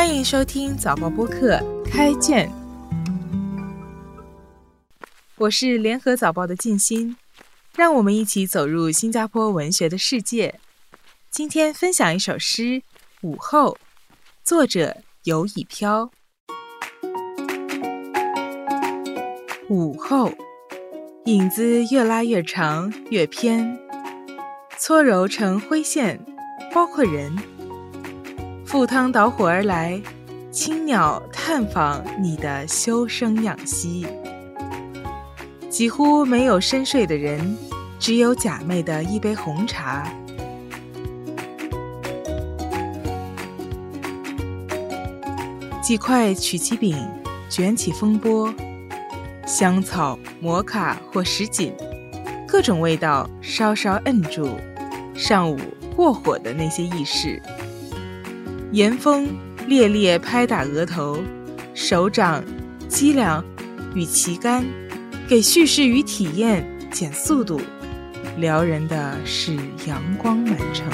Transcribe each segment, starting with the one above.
欢迎收听早报播客开卷，我是联合早报的静心，让我们一起走入新加坡文学的世界。今天分享一首诗《午后》，作者游以飘。午后，影子越拉越长，越偏，搓揉成灰线，包括人。赴汤蹈火而来，青鸟探访你的修身养息。几乎没有深睡的人，只有假寐的一杯红茶。几块曲奇饼，卷起风波。香草、摩卡或什锦，各种味道稍稍摁住上午过火的那些意识。严风烈烈拍打额头，手掌、脊梁与旗杆，给叙事与体验减速度。撩人的是阳光满城。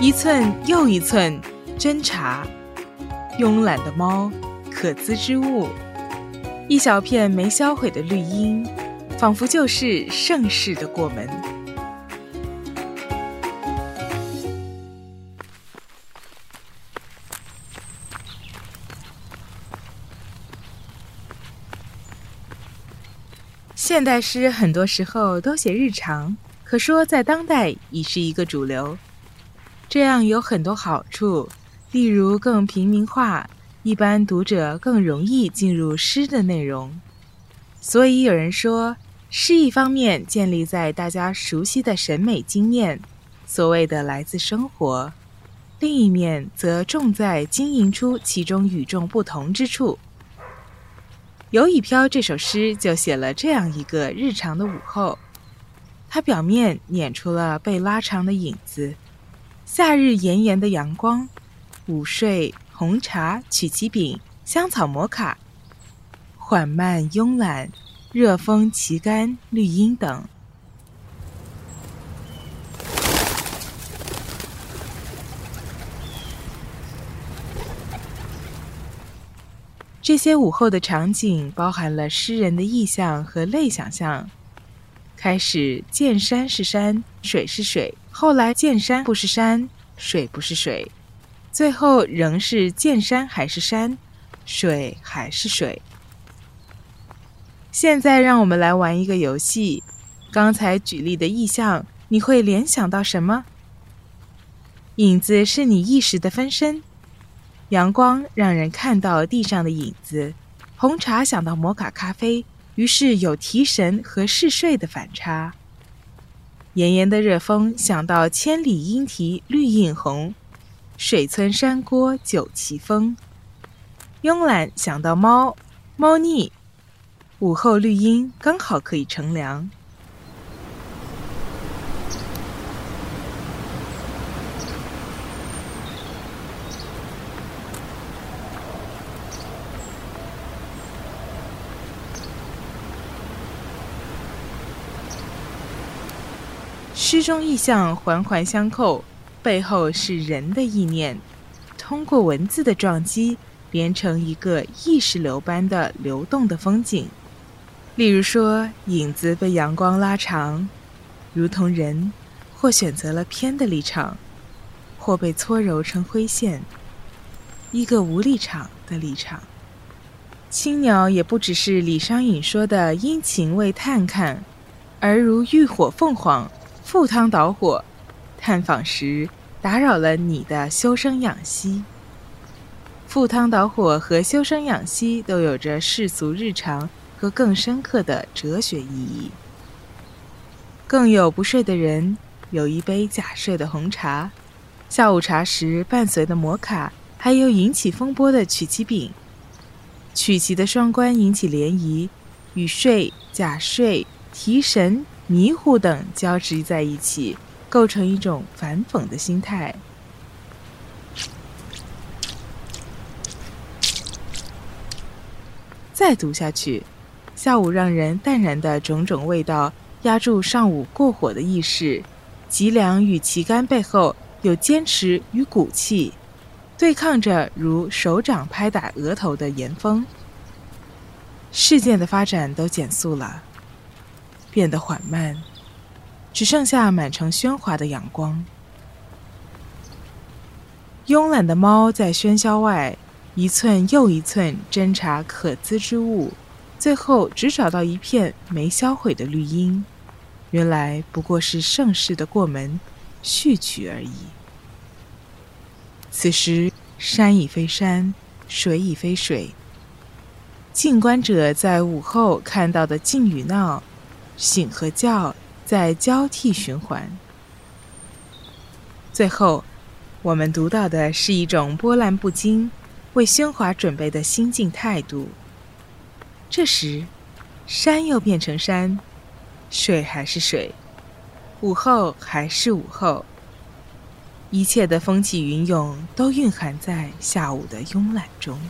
一寸又一寸侦查，慵懒的猫，可资之物，一小片没销毁的绿荫，仿佛就是盛世的过门。现代诗很多时候都写日常，可说在当代已是一个主流。这样有很多好处，例如更平民化，一般读者更容易进入诗的内容。所以有人说，诗一方面建立在大家熟悉的审美经验，所谓的来自生活；另一面则重在经营出其中与众不同之处。游以飘这首诗就写了这样一个日常的午后，它表面捻出了被拉长的影子。夏日炎炎的阳光，午睡、红茶、曲奇饼、香草摩卡，缓慢慵懒，热风旗杆、绿荫等，这些午后的场景包含了诗人的意象和类想象。开始见山是山，水是水。后来见山不是山，水不是水，最后仍是见山还是山，水还是水。现在让我们来玩一个游戏。刚才举例的意象，你会联想到什么？影子是你意识的分身，阳光让人看到地上的影子，红茶想到摩卡咖啡。于是有提神和嗜睡的反差。炎炎的热风想到千里莺啼绿映红，水村山郭酒旗风。慵懒想到猫，猫腻。午后绿荫刚好可以乘凉。诗中意象环环相扣，背后是人的意念，通过文字的撞击，连成一个意识流般的流动的风景。例如说，影子被阳光拉长，如同人，或选择了偏的立场，或被搓揉成灰线，一个无立场的立场。青鸟也不只是李商隐说的殷勤为探看，而如浴火凤凰。赴汤蹈火，探访时打扰了你的修身养息。赴汤蹈火和修身养息都有着世俗日常和更深刻的哲学意义。更有不睡的人，有一杯假睡的红茶，下午茶时伴随的摩卡，还有引起风波的曲奇饼。曲奇的双关引起涟漪，与睡、假睡、提神。迷糊等交织在一起，构成一种反讽的心态。再读下去，下午让人淡然的种种味道，压住上午过火的意识，脊梁与旗杆背后有坚持与骨气，对抗着如手掌拍打额头的严风。事件的发展都减速了，变得缓慢，只剩下满城喧哗的阳光。慵懒的猫在喧嚣外一寸又一寸侦查可资之物，最后只找到一片没销毁的绿荫。原来不过是盛世的过门序曲而已。此时山已非山，水已非水。静观者在午后看到的静与闹、醒和觉在交替循环。最后，我们读到的是一种波澜不惊、为喧哗准备的心境态度。这时，山又变成山，水还是水，午后还是午后，一切的风起云涌都蕴含在下午的慵懒中。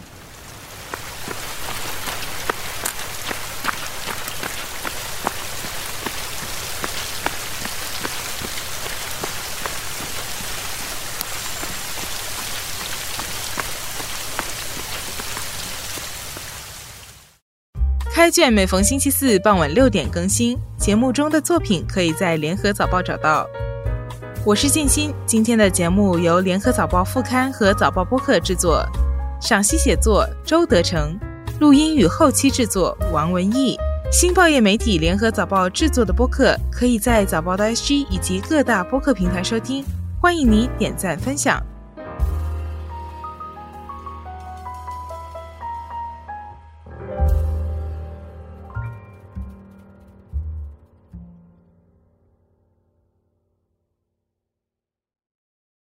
开卷每逢星期四傍晚六点更新，节目中的作品可以在联合早报找到。我是静心，今天的节目由联合早报副刊和早报播客制作，赏析写作周德成，录音与后期制作王文义。新报业媒体联合早报制作的播客，可以在早报的 SG 以及各大播客平台收听，欢迎你点赞分享。